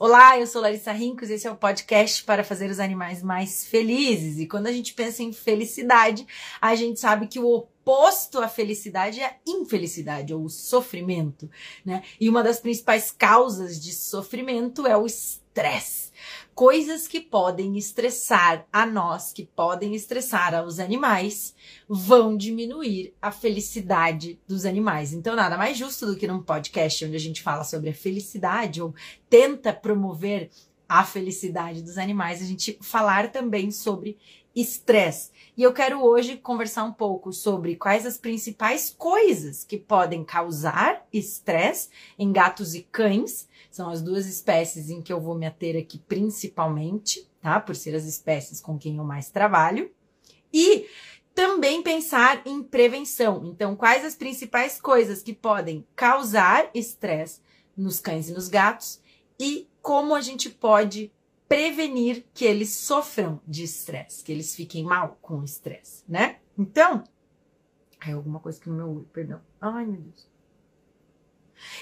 Olá, eu sou Larissa Rincos e esse é o podcast para fazer os animais mais felizes. E quando a gente pensa em felicidade, a gente sabe que o oposto à felicidade é a infelicidade ou o sofrimento, né? E uma das principais causas de sofrimento é o estresse coisas que podem estressar a nós, que podem estressar aos animais, vão diminuir a felicidade dos animais. Então, nada mais justo do que num podcast onde a gente fala sobre a felicidade ou tenta promover a felicidade dos animais, a gente falar também sobre estresse. E eu quero hoje conversar um pouco sobre quais as principais coisas que podem causar estresse em gatos e cães. São as duas espécies em que eu vou me ater aqui principalmente, tá? Por ser as espécies com quem eu mais trabalho. E também pensar em prevenção. Então, quais as principais coisas que podem causar estresse nos cães e nos gatos e como a gente pode prevenir que eles sofram de estresse, que eles fiquem mal com o estresse, né? Então, é alguma coisa que no meu olho, perdão. Ai, meu Deus.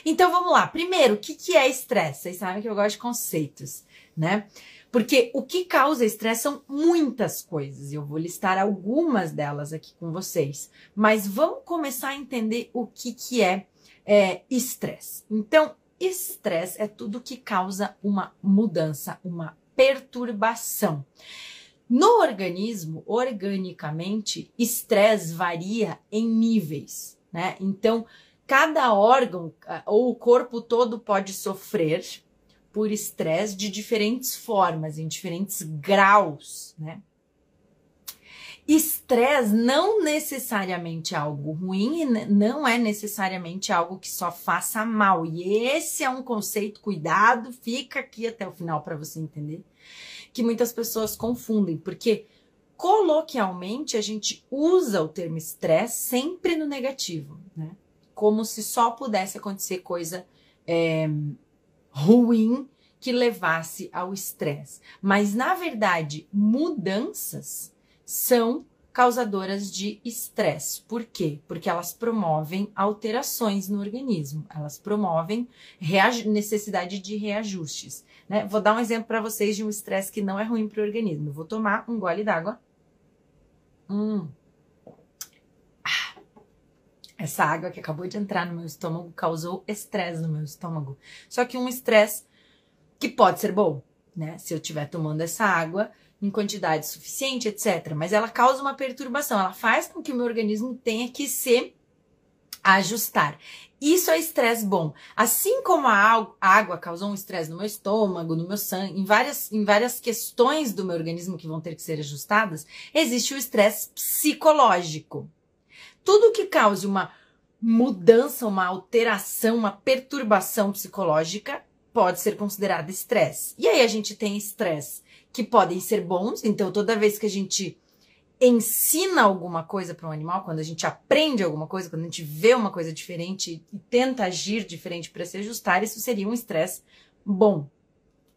Então vamos lá. Primeiro, o que, que é estresse? Vocês sabem que eu gosto de conceitos, né? Porque o que causa estresse são muitas coisas. Eu vou listar algumas delas aqui com vocês. Mas vamos começar a entender o que, que é estresse. É, então, Estresse é tudo que causa uma mudança, uma perturbação. No organismo, organicamente, estresse varia em níveis, né? Então, cada órgão ou o corpo todo pode sofrer por estresse de diferentes formas, em diferentes graus, né? Estresse não necessariamente é algo ruim não é necessariamente algo que só faça mal. E esse é um conceito, cuidado, fica aqui até o final para você entender, que muitas pessoas confundem, porque coloquialmente a gente usa o termo estresse sempre no negativo, né? Como se só pudesse acontecer coisa é, ruim que levasse ao estresse. Mas na verdade, mudanças são causadoras de estresse. Por quê? Porque elas promovem alterações no organismo, elas promovem necessidade de reajustes. Né? Vou dar um exemplo para vocês de um estresse que não é ruim para o organismo. vou tomar um gole d'água. Hum. Essa água que acabou de entrar no meu estômago causou estresse no meu estômago. Só que um estresse que pode ser bom, né? Se eu estiver tomando essa água, em quantidade suficiente, etc. Mas ela causa uma perturbação, ela faz com que o meu organismo tenha que se ajustar. Isso é estresse bom. Assim como a água causou um estresse no meu estômago, no meu sangue, em várias, em várias questões do meu organismo que vão ter que ser ajustadas, existe o estresse psicológico. Tudo que cause uma mudança, uma alteração, uma perturbação psicológica pode ser considerado estresse. E aí a gente tem estresse que podem ser bons. Então, toda vez que a gente ensina alguma coisa para um animal, quando a gente aprende alguma coisa, quando a gente vê uma coisa diferente e tenta agir diferente para se ajustar, isso seria um estresse bom,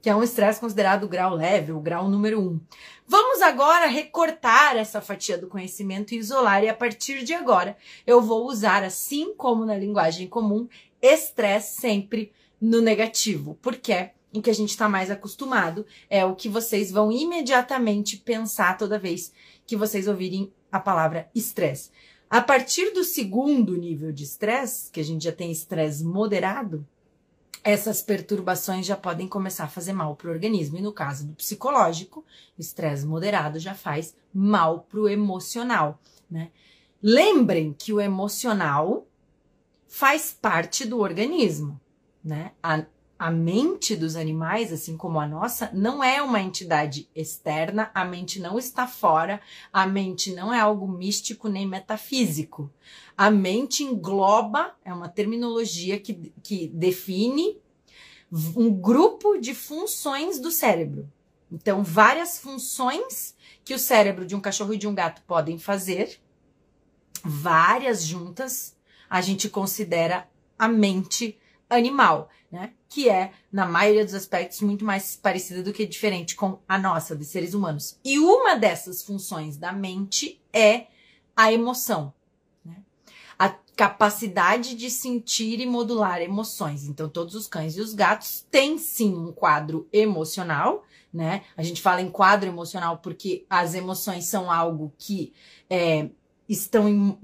que é um estresse considerado grau leve, o grau número um. Vamos agora recortar essa fatia do conhecimento e isolar, e a partir de agora eu vou usar, assim como na linguagem comum, estresse sempre no negativo, porque o que a gente está mais acostumado, é o que vocês vão imediatamente pensar toda vez que vocês ouvirem a palavra estresse. A partir do segundo nível de estresse, que a gente já tem estresse moderado, essas perturbações já podem começar a fazer mal para o organismo. E no caso do psicológico, estresse moderado já faz mal para o emocional. Né? Lembrem que o emocional faz parte do organismo. Né? A, a mente dos animais, assim como a nossa, não é uma entidade externa, a mente não está fora, a mente não é algo místico nem metafísico. A mente engloba, é uma terminologia que, que define um grupo de funções do cérebro. Então, várias funções que o cérebro de um cachorro e de um gato podem fazer, várias juntas, a gente considera a mente animal, né? Que é, na maioria dos aspectos, muito mais parecida do que diferente com a nossa, de seres humanos. E uma dessas funções da mente é a emoção. Né? a capacidade de sentir e modular emoções. Então, todos os cães e os gatos têm sim um quadro emocional, né? A gente fala em quadro emocional porque as emoções são algo que é, estão em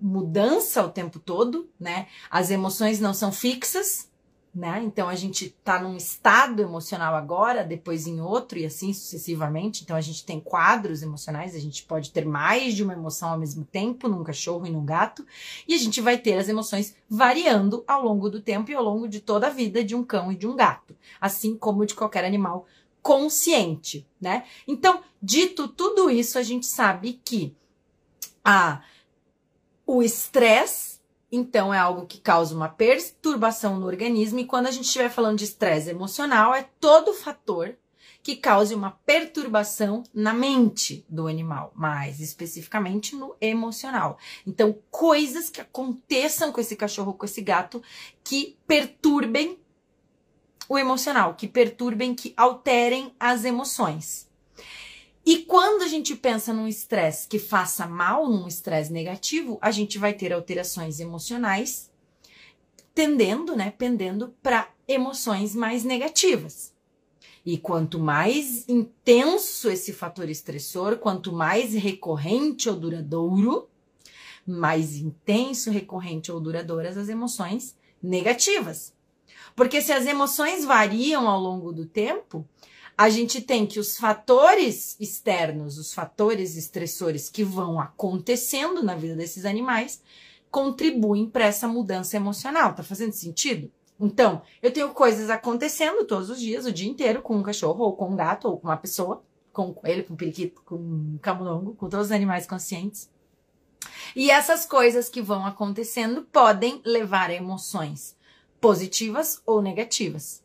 mudança o tempo todo, né? As emoções não são fixas, né? Então a gente tá num estado emocional agora, depois em outro e assim sucessivamente. Então a gente tem quadros emocionais, a gente pode ter mais de uma emoção ao mesmo tempo num cachorro e num gato, e a gente vai ter as emoções variando ao longo do tempo e ao longo de toda a vida de um cão e de um gato, assim como de qualquer animal consciente, né? Então, dito tudo isso, a gente sabe que a o estresse então, é algo que causa uma perturbação no organismo, e quando a gente estiver falando de estresse emocional, é todo fator que cause uma perturbação na mente do animal, mais especificamente no emocional. Então, coisas que aconteçam com esse cachorro, com esse gato, que perturbem o emocional, que perturbem, que alterem as emoções. E quando a gente pensa num estresse que faça mal, num estresse negativo, a gente vai ter alterações emocionais tendendo, né, pendendo para emoções mais negativas. E quanto mais intenso esse fator estressor, quanto mais recorrente ou duradouro, mais intenso, recorrente ou duradouras as emoções negativas. Porque se as emoções variam ao longo do tempo, a gente tem que os fatores externos, os fatores estressores que vão acontecendo na vida desses animais, contribuem para essa mudança emocional. Tá fazendo sentido? Então, eu tenho coisas acontecendo todos os dias, o dia inteiro, com um cachorro, ou com um gato, ou com uma pessoa, com um coelho, com um periquito, com um camundongo, com todos os animais conscientes. E essas coisas que vão acontecendo podem levar a emoções positivas ou negativas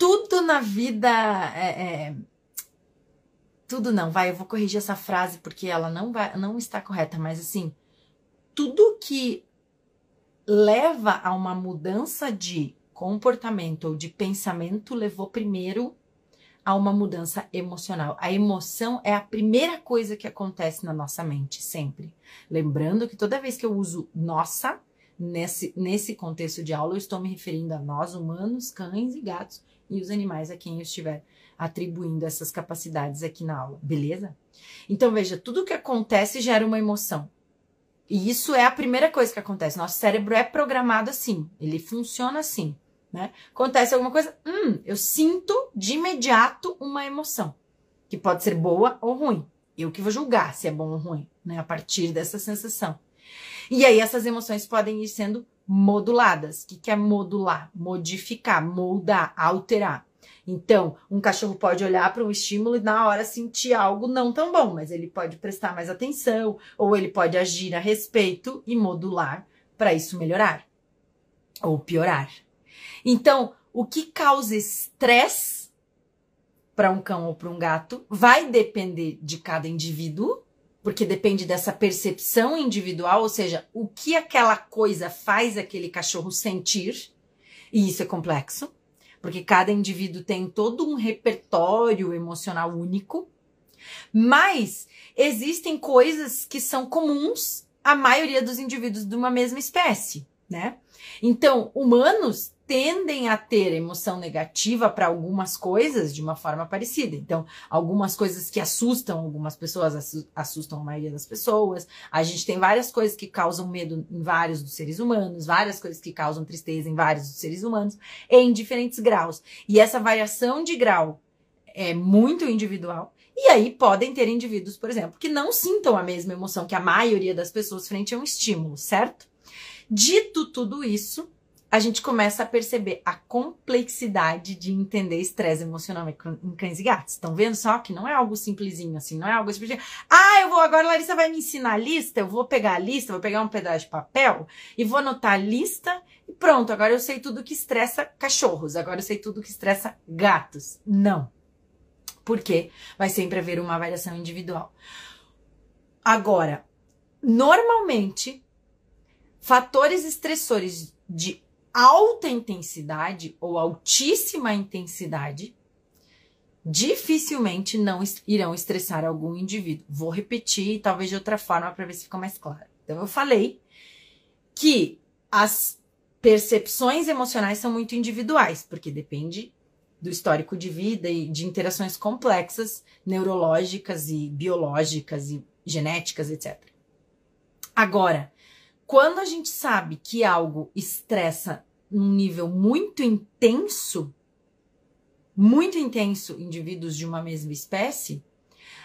tudo na vida é, é, tudo não, vai, eu vou corrigir essa frase porque ela não vai, não está correta, mas assim, tudo que leva a uma mudança de comportamento ou de pensamento levou primeiro a uma mudança emocional. A emoção é a primeira coisa que acontece na nossa mente, sempre. Lembrando que toda vez que eu uso nossa, nesse, nesse contexto de aula, eu estou me referindo a nós, humanos, cães e gatos, e os animais a quem eu estiver atribuindo essas capacidades aqui na aula, beleza? Então veja, tudo que acontece gera uma emoção. E isso é a primeira coisa que acontece. Nosso cérebro é programado assim, ele funciona assim, né? Acontece alguma coisa, hum, eu sinto de imediato uma emoção, que pode ser boa ou ruim. Eu que vou julgar se é bom ou ruim, né? A partir dessa sensação. E aí essas emoções podem ir sendo moduladas. O que, que é modular? Modificar, moldar, alterar. Então, um cachorro pode olhar para um estímulo e na hora sentir algo não tão bom, mas ele pode prestar mais atenção ou ele pode agir a respeito e modular para isso melhorar ou piorar. Então, o que causa estresse para um cão ou para um gato vai depender de cada indivíduo porque depende dessa percepção individual, ou seja, o que aquela coisa faz aquele cachorro sentir, e isso é complexo, porque cada indivíduo tem todo um repertório emocional único, mas existem coisas que são comuns à maioria dos indivíduos de uma mesma espécie, né? Então, humanos tendem a ter emoção negativa para algumas coisas de uma forma parecida. Então, algumas coisas que assustam algumas pessoas assustam a maioria das pessoas. A gente tem várias coisas que causam medo em vários dos seres humanos, várias coisas que causam tristeza em vários dos seres humanos, em diferentes graus. E essa variação de grau é muito individual. E aí podem ter indivíduos, por exemplo, que não sintam a mesma emoção que a maioria das pessoas frente a um estímulo, certo? Dito tudo isso, a gente começa a perceber a complexidade de entender estresse emocional em cães e gatos. Estão vendo só que não é algo simplesinho assim, não é algo simplesinho. Ah, eu vou agora, a Larissa vai me ensinar a lista, eu vou pegar a lista, vou pegar um pedaço de papel e vou anotar a lista e pronto, agora eu sei tudo que estressa cachorros, agora eu sei tudo que estressa gatos. Não. Porque vai sempre haver uma variação individual. Agora, normalmente, fatores estressores de alta intensidade ou altíssima intensidade dificilmente não irão estressar algum indivíduo. Vou repetir, talvez de outra forma, para ver se fica mais claro. Então, eu falei que as percepções emocionais são muito individuais, porque depende do histórico de vida e de interações complexas, neurológicas e biológicas e genéticas, etc. Agora, quando a gente sabe que algo estressa num nível muito intenso, muito intenso indivíduos de uma mesma espécie,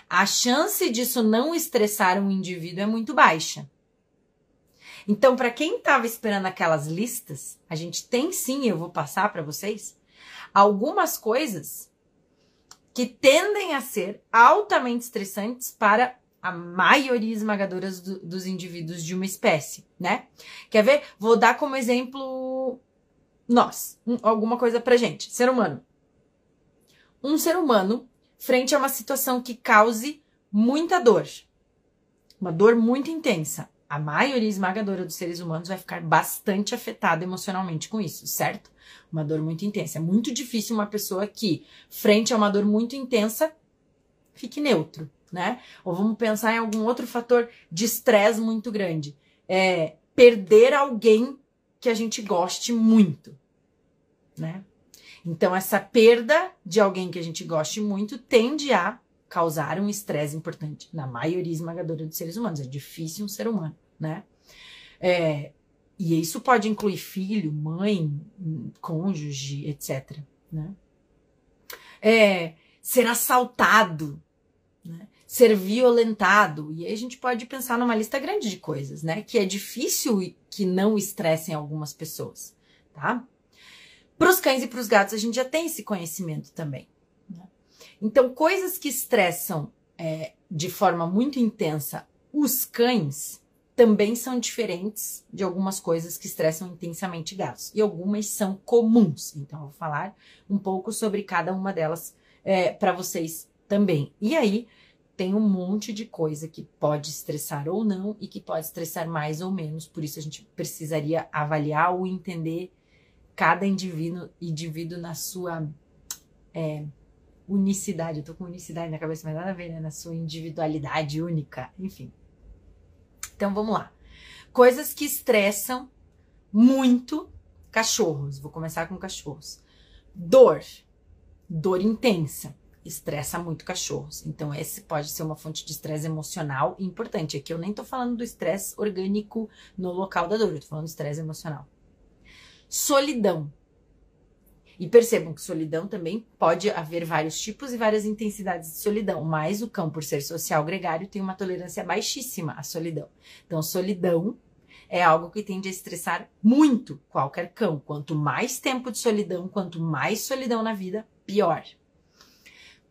a chance disso não estressar um indivíduo é muito baixa. Então, para quem estava esperando aquelas listas, a gente tem sim, eu vou passar para vocês, algumas coisas que tendem a ser altamente estressantes para a maioria esmagadora do, dos indivíduos de uma espécie, né? Quer ver? Vou dar como exemplo nós, um, alguma coisa pra gente, ser humano. Um ser humano frente a uma situação que cause muita dor, uma dor muito intensa a maioria esmagadora dos seres humanos vai ficar bastante afetada emocionalmente com isso, certo? Uma dor muito intensa. É muito difícil uma pessoa que, frente a uma dor muito intensa, fique neutro, né? Ou vamos pensar em algum outro fator de estresse muito grande. É perder alguém que a gente goste muito, né? Então, essa perda de alguém que a gente goste muito tende a causar um estresse importante na maioria esmagadora dos seres humanos. É difícil um ser humano, né? É, e isso pode incluir filho, mãe, cônjuge, etc. Né? É, ser assaltado, né? Ser violentado. E aí a gente pode pensar numa lista grande de coisas, né? Que é difícil que não estressem algumas pessoas, tá? Para os cães e para os gatos a gente já tem esse conhecimento também. Então, coisas que estressam é, de forma muito intensa os cães também são diferentes de algumas coisas que estressam intensamente gatos. E algumas são comuns. Então, eu vou falar um pouco sobre cada uma delas é, para vocês também. E aí, tem um monte de coisa que pode estressar ou não e que pode estressar mais ou menos. Por isso, a gente precisaria avaliar ou entender cada indivíduo, indivíduo na sua. É, unicidade, eu tô com unicidade na cabeça, mas nada a ver, né? Na sua individualidade única, enfim. Então vamos lá. Coisas que estressam muito cachorros. Vou começar com cachorros. Dor. Dor intensa. Estressa muito cachorros. Então, esse pode ser uma fonte de estresse emocional importante. Aqui eu nem tô falando do estresse orgânico no local da dor, eu tô falando do estresse emocional. Solidão. E percebam que solidão também pode haver vários tipos e várias intensidades de solidão, mas o cão, por ser social gregário, tem uma tolerância baixíssima à solidão. Então, solidão é algo que tende a estressar muito qualquer cão. Quanto mais tempo de solidão, quanto mais solidão na vida, pior.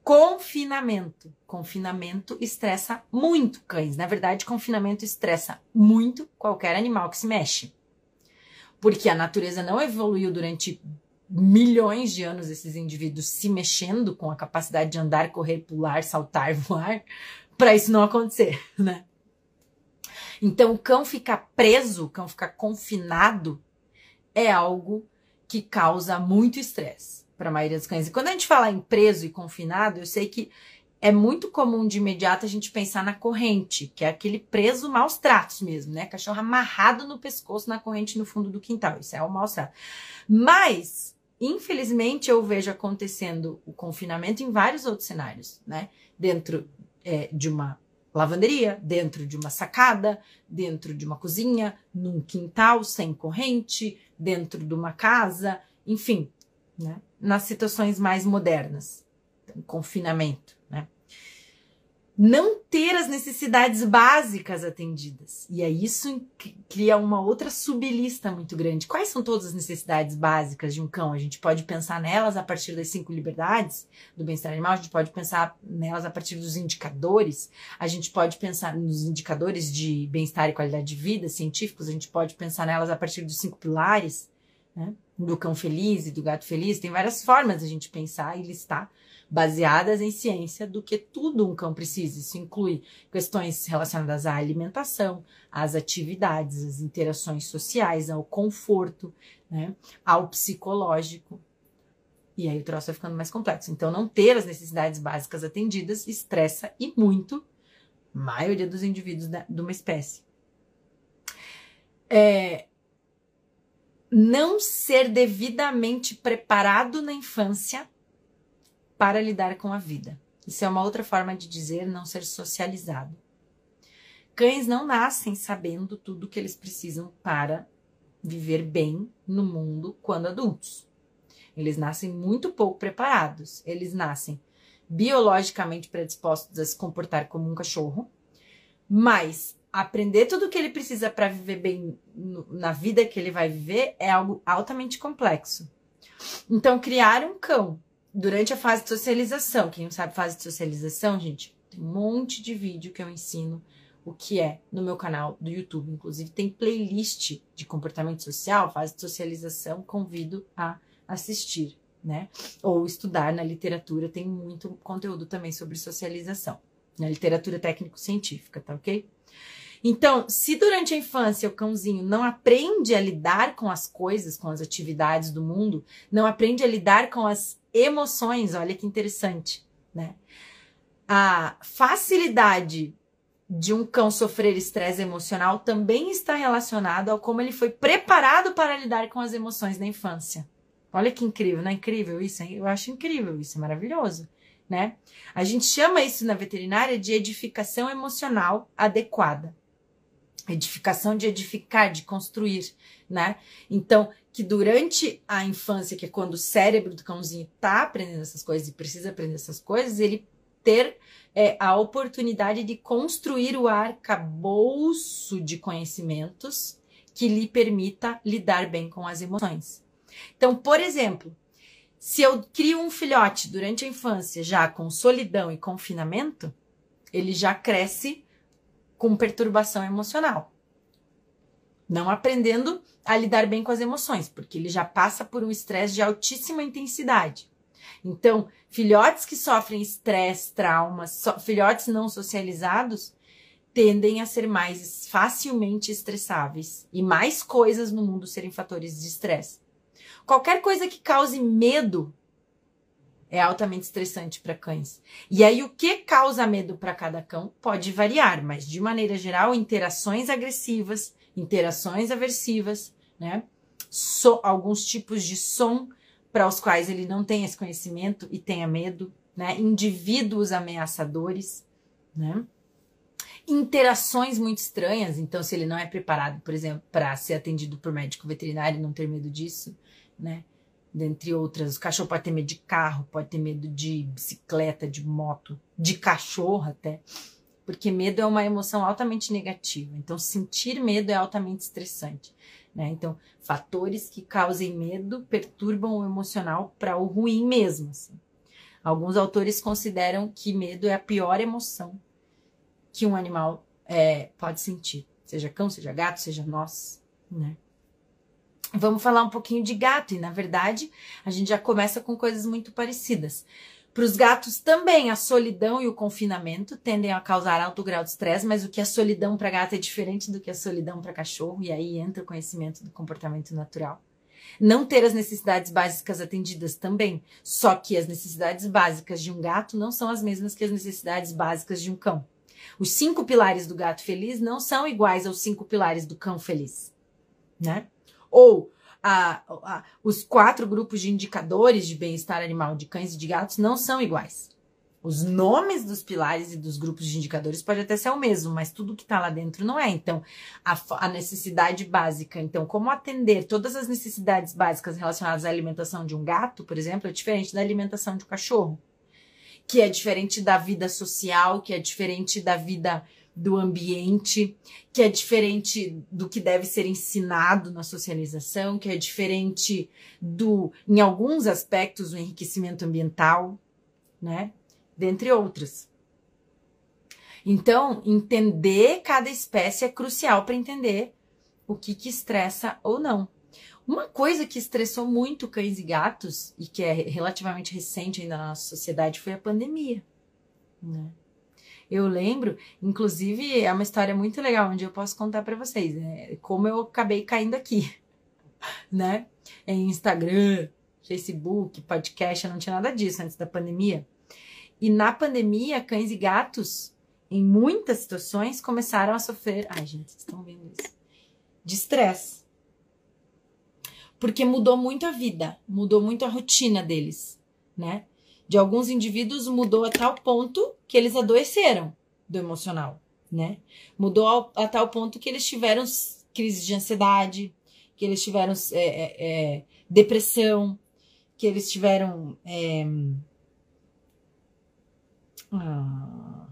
Confinamento. Confinamento estressa muito cães. Na verdade, confinamento estressa muito qualquer animal que se mexe. Porque a natureza não evoluiu durante milhões de anos esses indivíduos se mexendo com a capacidade de andar, correr, pular, saltar, voar, para isso não acontecer, né? Então, o cão ficar preso, o cão ficar confinado, é algo que causa muito estresse para a maioria dos cães. E quando a gente fala em preso e confinado, eu sei que é muito comum de imediato a gente pensar na corrente, que é aquele preso maus tratos mesmo, né? Cachorro amarrado no pescoço na corrente no fundo do quintal. Isso é o maus trato. Mas Infelizmente, eu vejo acontecendo o confinamento em vários outros cenários, né? Dentro é, de uma lavanderia, dentro de uma sacada, dentro de uma cozinha, num quintal sem corrente, dentro de uma casa, enfim, né? Nas situações mais modernas, então, confinamento não ter as necessidades básicas atendidas. E aí isso cria uma outra sublista muito grande. Quais são todas as necessidades básicas de um cão? A gente pode pensar nelas a partir das cinco liberdades do bem-estar animal, a gente pode pensar nelas a partir dos indicadores, a gente pode pensar nos indicadores de bem-estar e qualidade de vida científicos, a gente pode pensar nelas a partir dos cinco pilares, né? Do cão feliz e do gato feliz. Tem várias formas a gente pensar e listar baseadas em ciência do que tudo um cão precisa. Isso inclui questões relacionadas à alimentação, às atividades, às interações sociais, ao conforto, né, ao psicológico. E aí o troço vai ficando mais complexo. Então, não ter as necessidades básicas atendidas estressa e muito a maioria dos indivíduos da, de uma espécie. É, não ser devidamente preparado na infância para lidar com a vida. Isso é uma outra forma de dizer não ser socializado. Cães não nascem sabendo tudo o que eles precisam para viver bem no mundo quando adultos. Eles nascem muito pouco preparados. Eles nascem biologicamente predispostos a se comportar como um cachorro, mas aprender tudo o que ele precisa para viver bem no, na vida que ele vai viver é algo altamente complexo. Então, criar um cão durante a fase de socialização, quem não sabe fase de socialização, gente, tem um monte de vídeo que eu ensino o que é no meu canal do YouTube. Inclusive, tem playlist de comportamento social, fase de socialização, convido a assistir, né? Ou estudar na literatura, tem muito conteúdo também sobre socialização, na literatura técnico-científica, tá ok? Então, se durante a infância o cãozinho não aprende a lidar com as coisas, com as atividades do mundo, não aprende a lidar com as emoções, olha que interessante, né? A facilidade de um cão sofrer estresse emocional também está relacionado ao como ele foi preparado para lidar com as emoções na infância. Olha que incrível, não é incrível isso? Eu acho incrível, isso é maravilhoso, né? A gente chama isso na veterinária de edificação emocional adequada. Edificação de edificar, de construir, né? Então, que durante a infância, que é quando o cérebro do cãozinho tá aprendendo essas coisas e precisa aprender essas coisas, ele ter é, a oportunidade de construir o arcabouço de conhecimentos que lhe permita lidar bem com as emoções. Então, por exemplo, se eu crio um filhote durante a infância já com solidão e confinamento, ele já cresce com perturbação emocional. Não aprendendo a lidar bem com as emoções, porque ele já passa por um estresse de altíssima intensidade. Então, filhotes que sofrem estresse, traumas, so, filhotes não socializados, tendem a ser mais facilmente estressáveis e mais coisas no mundo serem fatores de estresse. Qualquer coisa que cause medo é altamente estressante para cães. E aí, o que causa medo para cada cão pode variar, mas de maneira geral, interações agressivas, interações aversivas, né? So, alguns tipos de som para os quais ele não tem esse conhecimento e tenha medo, né? Indivíduos ameaçadores, né? Interações muito estranhas, então se ele não é preparado, por exemplo, para ser atendido por médico veterinário, não ter medo disso, né? Dentre outras, o cachorro pode ter medo de carro, pode ter medo de bicicleta, de moto, de cachorro até, porque medo é uma emoção altamente negativa. Então, sentir medo é altamente estressante. Né? Então, fatores que causem medo perturbam o emocional para o ruim mesmo. Assim. Alguns autores consideram que medo é a pior emoção que um animal é, pode sentir, seja cão, seja gato, seja nós, né? Vamos falar um pouquinho de gato, e na verdade a gente já começa com coisas muito parecidas. Para os gatos também, a solidão e o confinamento tendem a causar alto grau de estresse, mas o que é solidão para gato é diferente do que é solidão para cachorro, e aí entra o conhecimento do comportamento natural. Não ter as necessidades básicas atendidas também, só que as necessidades básicas de um gato não são as mesmas que as necessidades básicas de um cão. Os cinco pilares do gato feliz não são iguais aos cinco pilares do cão feliz, né? Ou a, a, os quatro grupos de indicadores de bem-estar animal de cães e de gatos não são iguais. Os nomes dos pilares e dos grupos de indicadores pode até ser o mesmo, mas tudo que está lá dentro não é. Então, a, a, necessidade básica, então, como atender todas as necessidades básicas relacionadas à alimentação de um gato, por exemplo, é diferente da alimentação de um cachorro, que é diferente da vida social, que é diferente da vida do ambiente, que é diferente do que deve ser ensinado na socialização, que é diferente do, em alguns aspectos, o enriquecimento ambiental, né? Dentre outras. Então, entender cada espécie é crucial para entender o que, que estressa ou não. Uma coisa que estressou muito cães e gatos, e que é relativamente recente ainda na nossa sociedade, foi a pandemia. Né? Eu lembro, inclusive, é uma história muito legal, onde eu posso contar para vocês, né? Como eu acabei caindo aqui, né? Em Instagram, Facebook, podcast, não tinha nada disso antes da pandemia. E na pandemia, cães e gatos, em muitas situações, começaram a sofrer. Ai, gente, vocês estão vendo isso? De estresse. Porque mudou muito a vida, mudou muito a rotina deles, né? De alguns indivíduos mudou a tal ponto que eles adoeceram do emocional, né? Mudou a, a tal ponto que eles tiveram crise de ansiedade, que eles tiveram é, é, é, depressão, que eles tiveram é, ah,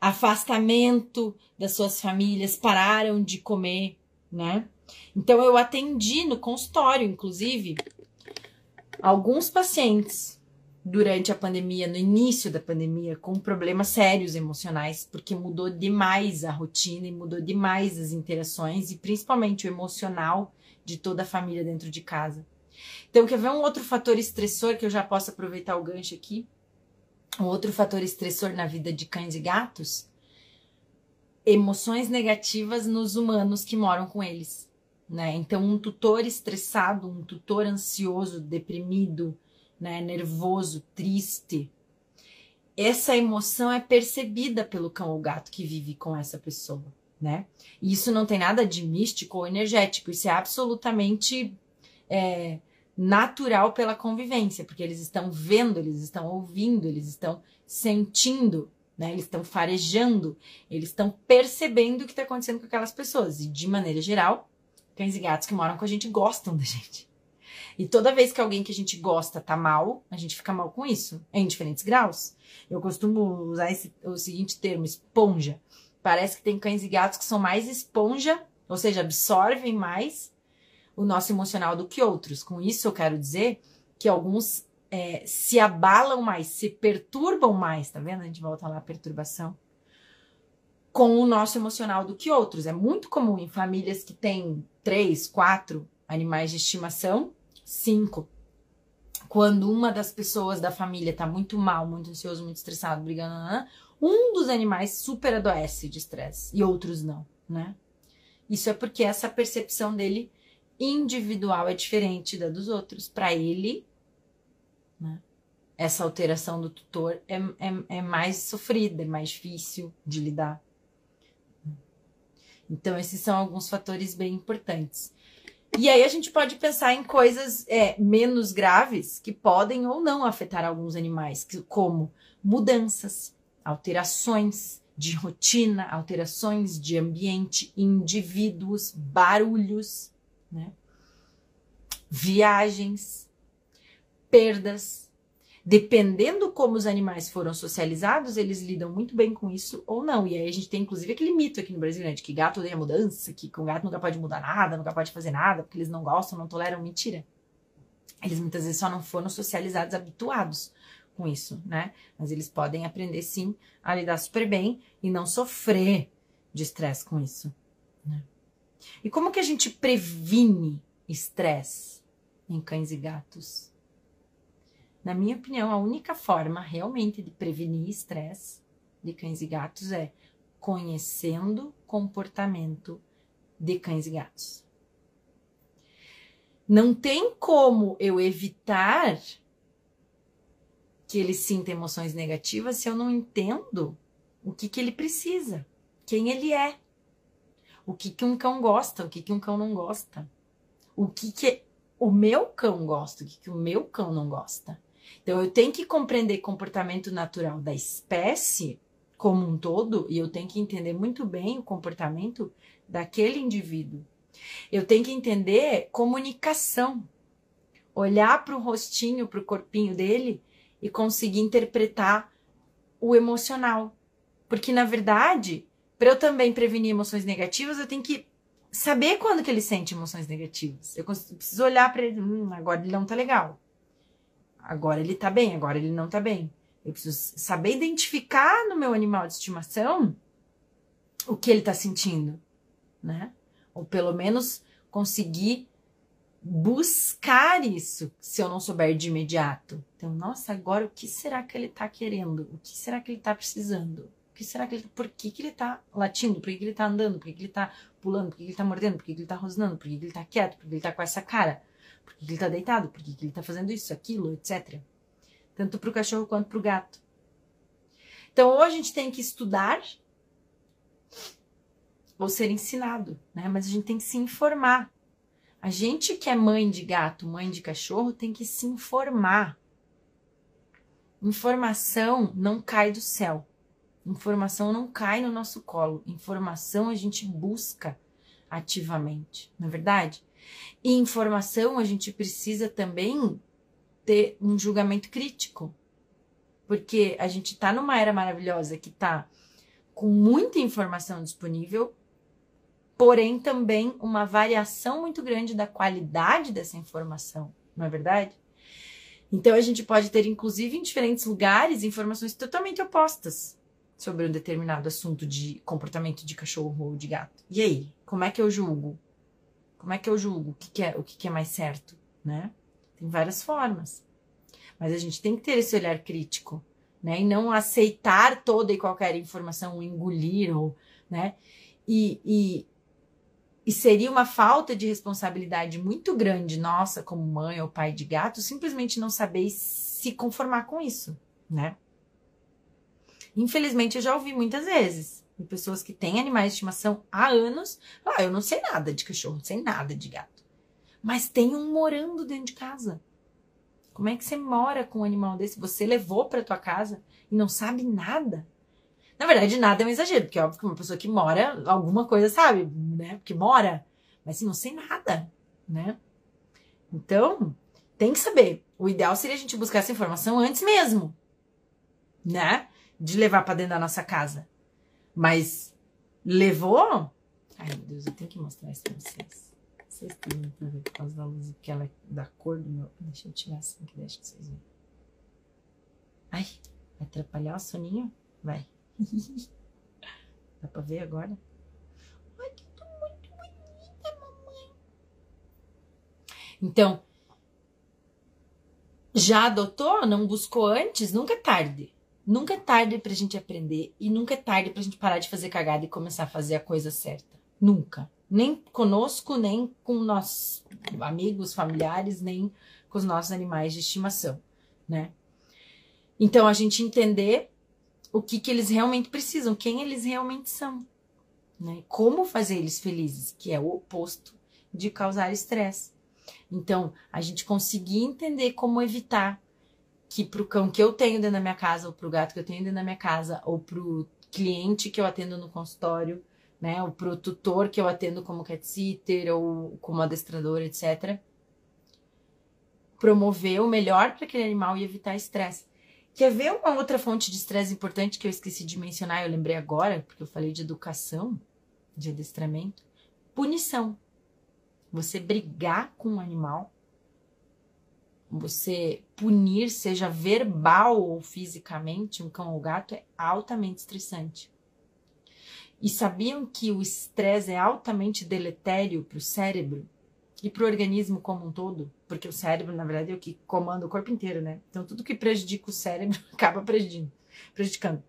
afastamento das suas famílias, pararam de comer, né? Então eu atendi no consultório, inclusive, alguns pacientes durante a pandemia, no início da pandemia, com problemas sérios emocionais, porque mudou demais a rotina e mudou demais as interações e principalmente o emocional de toda a família dentro de casa. Então, quer ver um outro fator estressor que eu já posso aproveitar o gancho aqui? Um outro fator estressor na vida de cães e gatos? Emoções negativas nos humanos que moram com eles. Né? Então, um tutor estressado, um tutor ansioso, deprimido, né, nervoso, triste, essa emoção é percebida pelo cão ou gato que vive com essa pessoa, né? E isso não tem nada de místico ou energético, isso é absolutamente é, natural pela convivência, porque eles estão vendo, eles estão ouvindo, eles estão sentindo, né? Eles estão farejando, eles estão percebendo o que está acontecendo com aquelas pessoas. E de maneira geral, cães e gatos que moram com a gente gostam da gente. E toda vez que alguém que a gente gosta tá mal, a gente fica mal com isso, em diferentes graus. Eu costumo usar esse, o seguinte termo, esponja. Parece que tem cães e gatos que são mais esponja, ou seja, absorvem mais o nosso emocional do que outros. Com isso, eu quero dizer que alguns é, se abalam mais, se perturbam mais, tá vendo? A gente volta lá perturbação. Com o nosso emocional do que outros. É muito comum em famílias que têm três, quatro animais de estimação Cinco, quando uma das pessoas da família tá muito mal, muito ansioso, muito estressado, brigando, um dos animais super adoece de estresse e outros não, né? Isso é porque essa percepção dele individual é diferente da dos outros. Para ele, né? Essa alteração do tutor é, é, é mais sofrida, é mais difícil de lidar. Então, esses são alguns fatores bem importantes. E aí a gente pode pensar em coisas é, menos graves que podem ou não afetar alguns animais, como mudanças, alterações de rotina, alterações de ambiente, indivíduos, barulhos, né? viagens, perdas, dependendo como os animais foram socializados, eles lidam muito bem com isso ou não. E aí a gente tem inclusive aquele mito aqui no Brasil, né, de que gato odeia mudança, que com gato nunca pode mudar nada, nunca pode fazer nada, porque eles não gostam, não toleram mentira. Eles muitas vezes só não foram socializados, habituados com isso, né? Mas eles podem aprender sim a lidar super bem e não sofrer de estresse com isso. Né? E como que a gente previne estresse em cães e gatos? Na minha opinião, a única forma realmente de prevenir estresse de cães e gatos é conhecendo comportamento de cães e gatos. Não tem como eu evitar que ele sinta emoções negativas se eu não entendo o que, que ele precisa, quem ele é, o que, que um cão gosta, o que, que um cão não gosta, o que, que o meu cão gosta, o que, que o meu cão não gosta. Então, eu tenho que compreender comportamento natural da espécie como um todo e eu tenho que entender muito bem o comportamento daquele indivíduo. Eu tenho que entender comunicação, olhar para o rostinho, para o corpinho dele e conseguir interpretar o emocional. Porque, na verdade, para eu também prevenir emoções negativas, eu tenho que saber quando que ele sente emoções negativas. Eu preciso olhar para ele, hum, agora ele não tá legal. Agora ele tá bem, agora ele não tá bem. Eu preciso saber identificar no meu animal de estimação o que ele tá sentindo, né? Ou pelo menos conseguir buscar isso, se eu não souber de imediato. Então, nossa, agora o que será que ele tá querendo? O que será que ele tá precisando? O que será que ele, por que, que ele tá latindo? Por que, que ele tá andando? Por que, que ele tá pulando? Por que, que ele tá mordendo? Por que, que ele tá rosnando? Por que, que ele tá quieto? Por que ele tá com essa cara? Por que ele tá deitado? Por que ele tá fazendo isso, aquilo, etc. Tanto para o cachorro quanto para o gato. Então, ou a gente tem que estudar ou ser ensinado, né? Mas a gente tem que se informar. A gente que é mãe de gato, mãe de cachorro, tem que se informar. Informação não cai do céu. Informação não cai no nosso colo. Informação a gente busca ativamente, não é verdade? E informação a gente precisa também ter um julgamento crítico. Porque a gente está numa era maravilhosa que está com muita informação disponível, porém também uma variação muito grande da qualidade dessa informação, não é verdade? Então a gente pode ter, inclusive, em diferentes lugares, informações totalmente opostas sobre um determinado assunto de comportamento de cachorro ou de gato. E aí, como é que eu julgo? Como é que eu julgo o que, que é o que, que é mais certo, né? Tem várias formas. Mas a gente tem que ter esse olhar crítico, né? E não aceitar toda e qualquer informação, engolir, ou, né? E, e, e seria uma falta de responsabilidade muito grande nossa, como mãe ou pai de gato, simplesmente não saber se conformar com isso, né? Infelizmente, eu já ouvi muitas vezes pessoas que têm animais de estimação há anos. Ah, eu não sei nada de cachorro, não sei nada de gato. Mas tem um morando dentro de casa. Como é que você mora com um animal desse? Você levou para tua casa e não sabe nada? Na verdade, nada é um exagero, porque é óbvio que uma pessoa que mora, alguma coisa sabe, né? Porque mora, mas assim, não sei nada, né? Então, tem que saber. O ideal seria a gente buscar essa informação antes mesmo, né? de levar para dentro da nossa casa. Mas levou? Ai, meu Deus, eu tenho que mostrar isso pra vocês. Vocês têm pra ver por causa da luz, porque ela é da cor do meu. Deixa eu tirar assim que deixa vocês verem. Ai, vai atrapalhar o soninho? Vai. Dá pra ver agora? Ai, que tô muito bonita, mamãe. Então, já adotou? Não buscou antes? Nunca é tarde. Nunca é tarde pra gente aprender e nunca é tarde pra gente parar de fazer cagada e começar a fazer a coisa certa. Nunca. Nem conosco, nem com nossos amigos, familiares, nem com os nossos animais de estimação, né? Então a gente entender o que, que eles realmente precisam, quem eles realmente são, né? Como fazer eles felizes, que é o oposto de causar estresse. Então, a gente conseguir entender como evitar que pro cão que eu tenho dentro da minha casa, ou pro gato que eu tenho dentro da minha casa, ou pro cliente que eu atendo no consultório, né, ou pro tutor que eu atendo como cat sitter ou como adestrador, etc. Promover o melhor para aquele animal e evitar estresse. Quer ver uma outra fonte de estresse importante que eu esqueci de mencionar, eu lembrei agora, porque eu falei de educação, de adestramento? Punição. Você brigar com um animal você punir, seja verbal ou fisicamente, um cão ou gato é altamente estressante. E sabiam que o estresse é altamente deletério para o cérebro e para o organismo como um todo? Porque o cérebro, na verdade, é o que comanda o corpo inteiro, né? Então, tudo que prejudica o cérebro acaba prejudicando.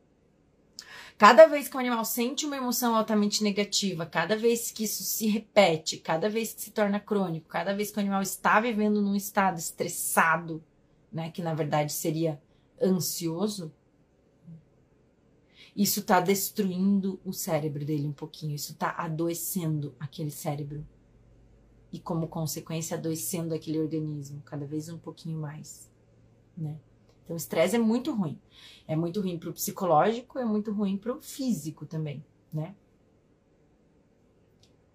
Cada vez que o animal sente uma emoção altamente negativa, cada vez que isso se repete, cada vez que se torna crônico, cada vez que o animal está vivendo num estado estressado, né, que na verdade seria ansioso, isso está destruindo o cérebro dele um pouquinho, isso está adoecendo aquele cérebro. E como consequência, adoecendo aquele organismo cada vez um pouquinho mais, né? Então, o estresse é muito ruim. É muito ruim para o psicológico, é muito ruim para o físico também, né?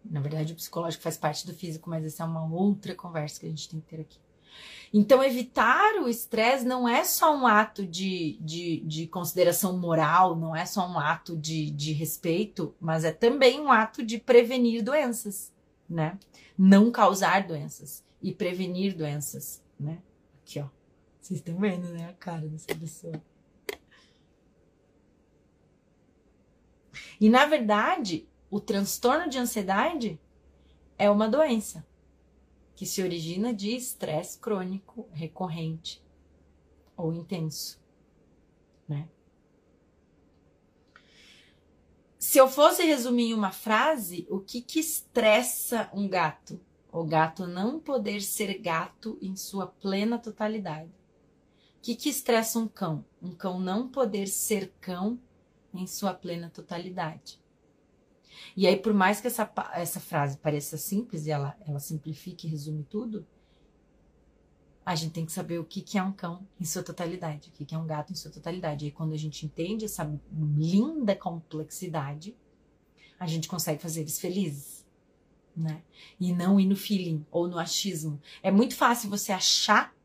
Na verdade, o psicológico faz parte do físico, mas essa é uma outra conversa que a gente tem que ter aqui. Então, evitar o estresse não é só um ato de, de, de consideração moral, não é só um ato de, de respeito, mas é também um ato de prevenir doenças, né? Não causar doenças e prevenir doenças, né? Aqui, ó. Vocês estão vendo, né? A cara dessa pessoa. E na verdade, o transtorno de ansiedade é uma doença que se origina de estresse crônico recorrente ou intenso, né? Se eu fosse resumir em uma frase, o que que estressa um gato O gato não poder ser gato em sua plena totalidade. Que, que estressa um cão? Um cão não poder ser cão em sua plena totalidade. E aí, por mais que essa, essa frase pareça simples e ela, ela simplifique e resume tudo, a gente tem que saber o que, que é um cão em sua totalidade, o que, que é um gato em sua totalidade. E aí, quando a gente entende essa linda complexidade, a gente consegue fazer eles felizes, né? E não ir no feeling ou no achismo. É muito fácil você achar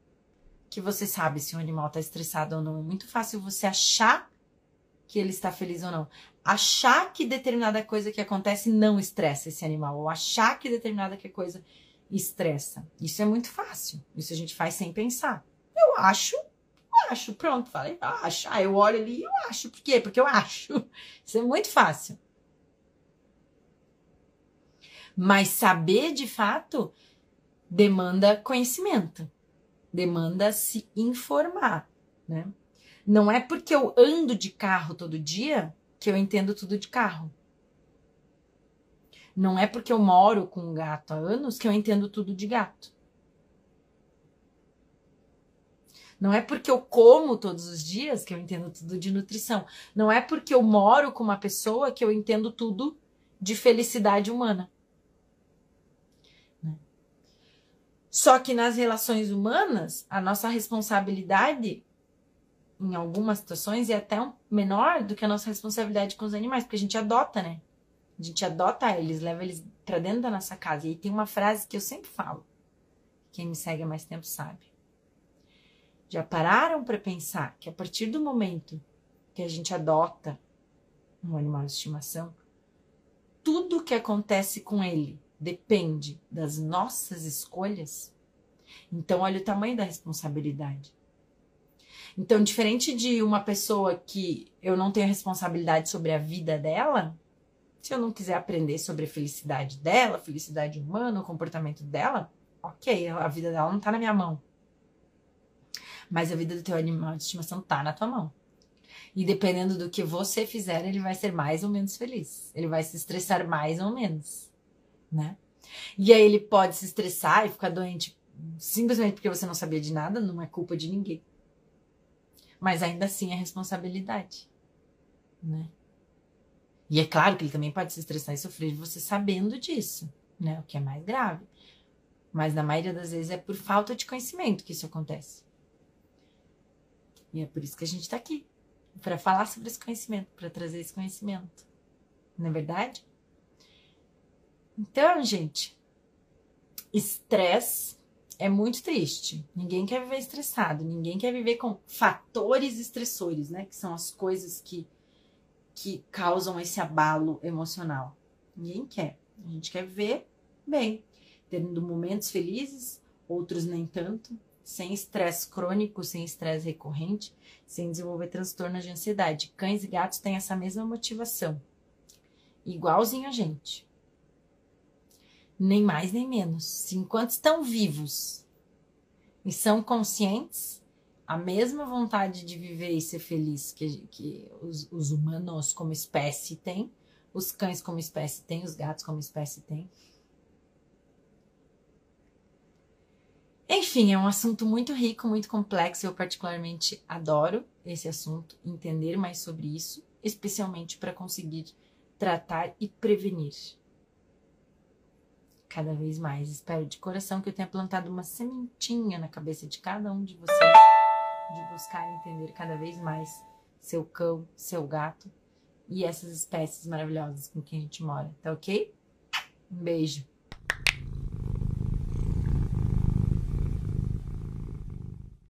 que você sabe se um animal está estressado ou não. É muito fácil você achar que ele está feliz ou não. Achar que determinada coisa que acontece não estressa esse animal, ou achar que determinada coisa estressa. Isso é muito fácil. Isso a gente faz sem pensar. Eu acho, eu acho, pronto, falei, eu acho. Ah, eu olho ali e eu acho. Por quê? Porque eu acho. Isso é muito fácil. Mas saber de fato demanda conhecimento, demanda se informar, né? Não é porque eu ando de carro todo dia que eu entendo tudo de carro. Não é porque eu moro com um gato há anos que eu entendo tudo de gato. Não é porque eu como todos os dias que eu entendo tudo de nutrição. Não é porque eu moro com uma pessoa que eu entendo tudo de felicidade humana. Né? Só que nas relações humanas, a nossa responsabilidade, em algumas situações, é até menor do que a nossa responsabilidade com os animais, porque a gente adota, né? A gente adota eles, leva eles para dentro da nossa casa. E aí tem uma frase que eu sempre falo. Quem me segue há mais tempo sabe. Já pararam para pensar que a partir do momento que a gente adota um animal de estimação, tudo que acontece com ele depende das nossas escolhas? Então, olha o tamanho da responsabilidade. Então, diferente de uma pessoa que eu não tenho responsabilidade sobre a vida dela, se eu não quiser aprender sobre a felicidade dela, felicidade humana, o comportamento dela, ok, a vida dela não tá na minha mão. Mas a vida do teu animal de estimação tá na tua mão. E dependendo do que você fizer, ele vai ser mais ou menos feliz. Ele vai se estressar mais ou menos, né? E aí ele pode se estressar e ficar doente simplesmente porque você não sabia de nada, não é culpa de ninguém. Mas ainda assim é responsabilidade, né? E é claro que ele também pode se estressar e sofrer você sabendo disso, né? O que é mais grave. Mas na maioria das vezes é por falta de conhecimento que isso acontece. E é por isso que a gente está aqui para falar sobre esse conhecimento, para trazer esse conhecimento. Não é verdade? Então, gente, estresse é muito triste. Ninguém quer viver estressado, ninguém quer viver com fatores estressores, né? Que são as coisas que que causam esse abalo emocional. Ninguém quer. A gente quer ver bem, tendo momentos felizes, outros nem tanto, sem estresse crônico, sem estresse recorrente, sem desenvolver transtornos de ansiedade. Cães e gatos têm essa mesma motivação. Igualzinho a gente. Nem mais nem menos. Enquanto estão vivos e são conscientes, a mesma vontade de viver e ser feliz que, que os, os humanos como espécie têm, os cães como espécie têm, os gatos como espécie têm. Enfim, é um assunto muito rico, muito complexo. Eu particularmente adoro esse assunto, entender mais sobre isso, especialmente para conseguir tratar e prevenir. Cada vez mais. Espero de coração que eu tenha plantado uma sementinha na cabeça de cada um de vocês de buscar entender cada vez mais seu cão, seu gato e essas espécies maravilhosas com quem a gente mora, tá ok? Um beijo.